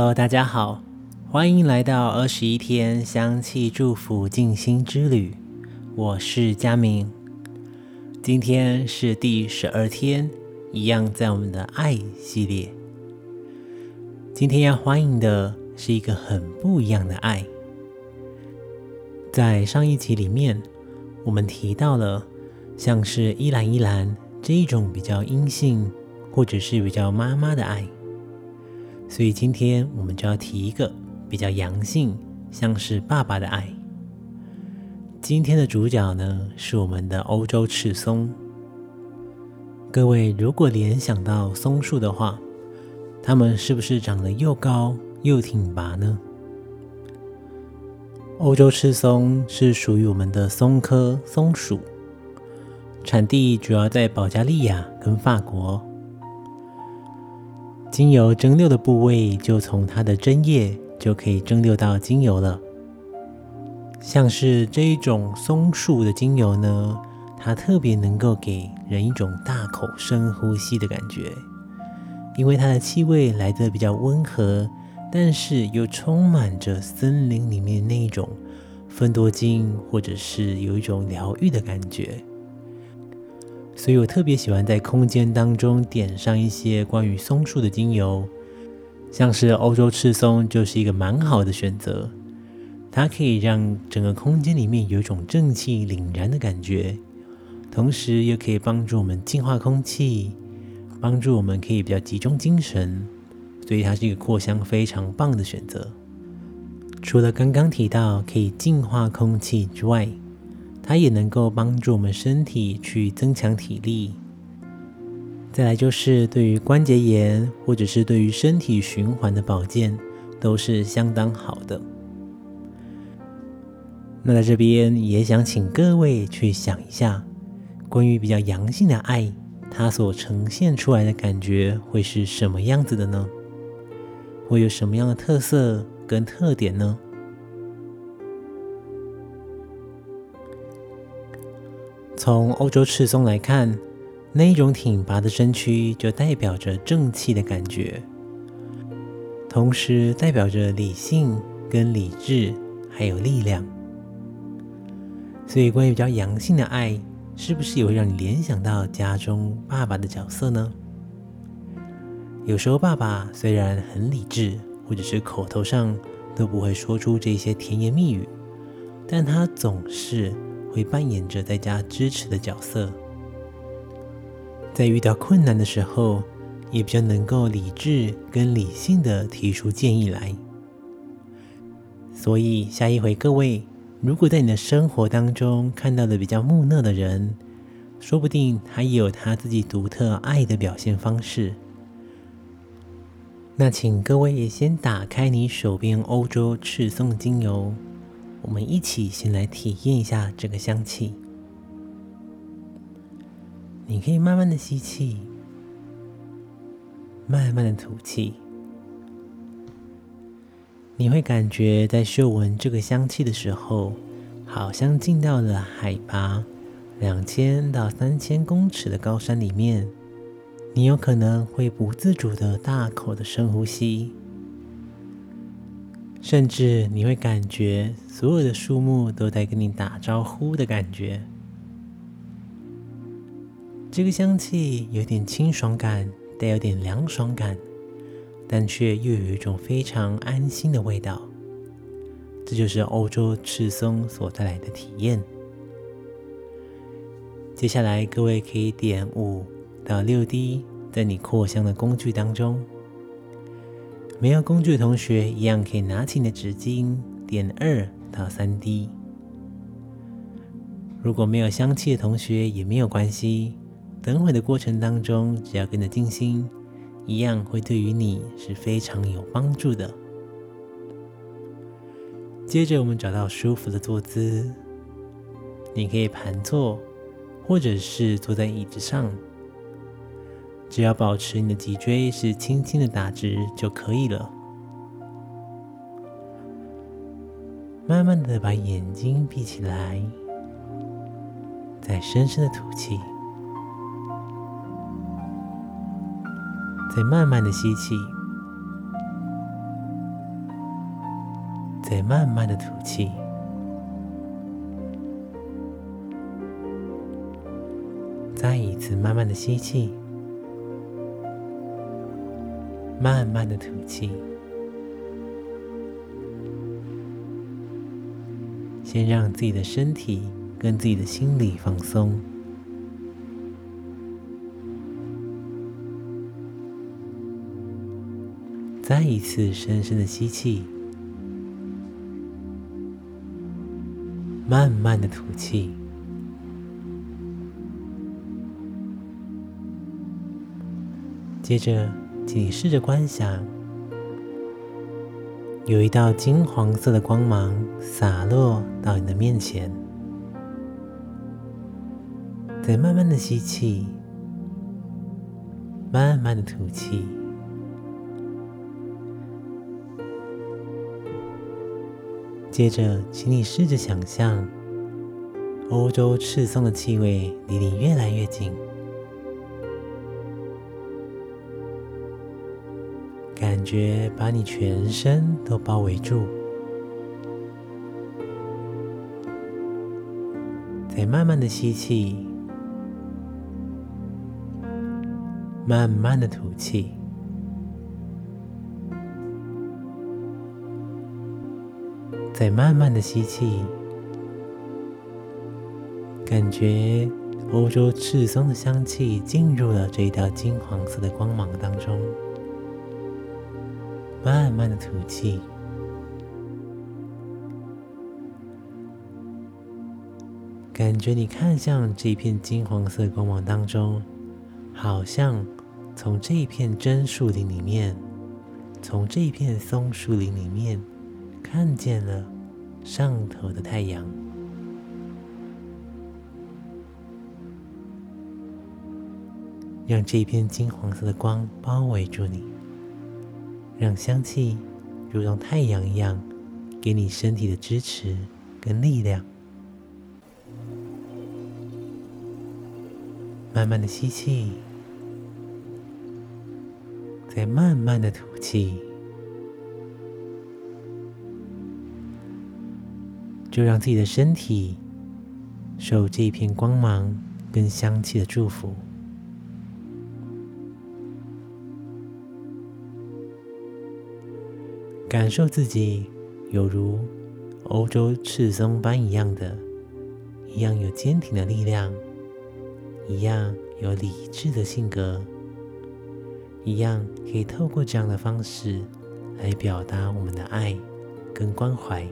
Hello，大家好，欢迎来到二十一天香气祝福静心之旅。我是佳明，今天是第十二天，一样在我们的爱系列。今天要欢迎的是一个很不一样的爱。在上一集里面，我们提到了像是依兰依兰这一种比较阴性，或者是比较妈妈的爱。所以今天我们就要提一个比较阳性，像是爸爸的爱。今天的主角呢是我们的欧洲赤松。各位如果联想到松树的话，它们是不是长得又高又挺拔呢？欧洲赤松是属于我们的松科松属，产地主要在保加利亚跟法国。精油蒸馏的部位，就从它的针叶就可以蒸馏到精油了。像是这一种松树的精油呢，它特别能够给人一种大口深呼吸的感觉，因为它的气味来的比较温和，但是又充满着森林里面那一种芬多精，或者是有一种疗愈的感觉。所以我特别喜欢在空间当中点上一些关于松树的精油，像是欧洲赤松就是一个蛮好的选择。它可以让整个空间里面有一种正气凛然的感觉，同时又可以帮助我们净化空气，帮助我们可以比较集中精神。所以它是一个扩香非常棒的选择。除了刚刚提到可以净化空气之外，它也能够帮助我们身体去增强体力，再来就是对于关节炎或者是对于身体循环的保健都是相当好的。那在这边也想请各位去想一下，关于比较阳性的爱，它所呈现出来的感觉会是什么样子的呢？会有什么样的特色跟特点呢？从欧洲赤松来看，那一种挺拔的身躯就代表着正气的感觉，同时代表着理性跟理智，还有力量。所以，关于比较阳性的爱，是不是也会让你联想到家中爸爸的角色呢？有时候，爸爸虽然很理智，或者是口头上都不会说出这些甜言蜜语，但他总是。会扮演着在家支持的角色，在遇到困难的时候，也比较能够理智跟理性的提出建议来。所以下一回各位，如果在你的生活当中看到的比较木讷的人，说不定他也有他自己独特爱的表现方式。那请各位先打开你手边欧洲赤松精油。我们一起先来体验一下这个香气。你可以慢慢的吸气，慢慢的吐气。你会感觉在嗅闻这个香气的时候，好像进到了海拔两千到三千公尺的高山里面。你有可能会不自主的大口的深呼吸。甚至你会感觉所有的树木都在跟你打招呼的感觉。这个香气有点清爽感，带有点凉爽感，但却又有一种非常安心的味道。这就是欧洲赤松所带来的体验。接下来，各位可以点五到六滴在你扩香的工具当中。没有工具的同学，一样可以拿起你的纸巾，点二到三滴。如果没有香气的同学也没有关系，等会的过程当中，只要跟着静心，一样会对于你是非常有帮助的。接着，我们找到舒服的坐姿，你可以盘坐，或者是坐在椅子上。只要保持你的脊椎是轻轻的打直就可以了。慢慢的把眼睛闭起来，再深深的吐气，再慢慢的吸气，再慢慢的吐气。再一次慢慢的吸气，慢慢的吐气。先让自己的身体跟自己的心理放松。再一次深深的吸气，慢慢的吐气。接着，请你试着观想，有一道金黄色的光芒洒落到你的面前。再慢慢的吸气，慢慢的吐气。接着，请你试着想象，欧洲赤松的气味离你越来越近。感觉把你全身都包围住，再慢慢的吸气，慢慢的吐气，再慢慢的吸气，感觉欧洲赤松的香气进入了这一道金黄色的光芒当中。慢慢的吐气，感觉你看向这片金黄色光芒当中，好像从这一片真树林里面，从这一片松树林里面，看见了上头的太阳，让这一片金黄色的光包围住你。让香气如同太阳一样，给你身体的支持跟力量。慢慢的吸气，再慢慢的吐气，就让自己的身体受这一片光芒跟香气的祝福。感受自己有如欧洲赤松般一样的，一样有坚挺的力量，一样有理智的性格，一样可以透过这样的方式来表达我们的爱跟关怀。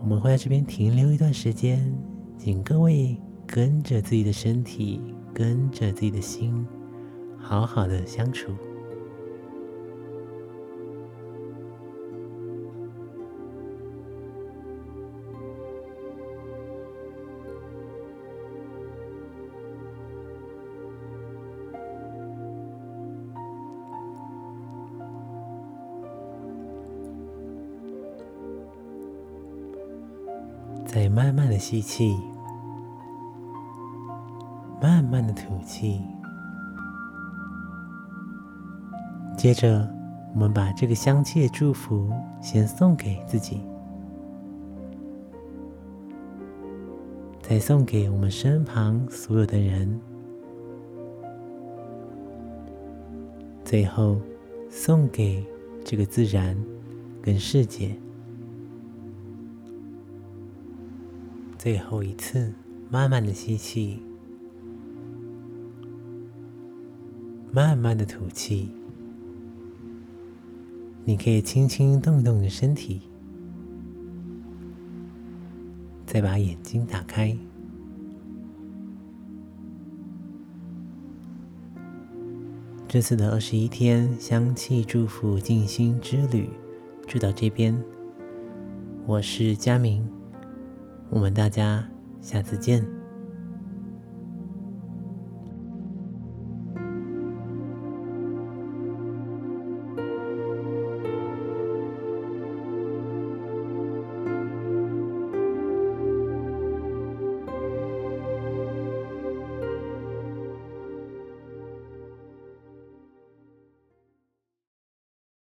我们会在这边停留一段时间，请各位跟着自己的身体，跟着自己的心。好好的相处，再慢慢的吸气，慢慢的吐气。接着，我们把这个香气的祝福先送给自己，再送给我们身旁所有的人，最后送给这个自然跟世界。最后一次，慢慢的吸气，慢慢的吐气。你可以轻轻动动你的身体，再把眼睛打开。这次的二十一天香气祝福静心之旅就到这边。我是佳明，我们大家下次见。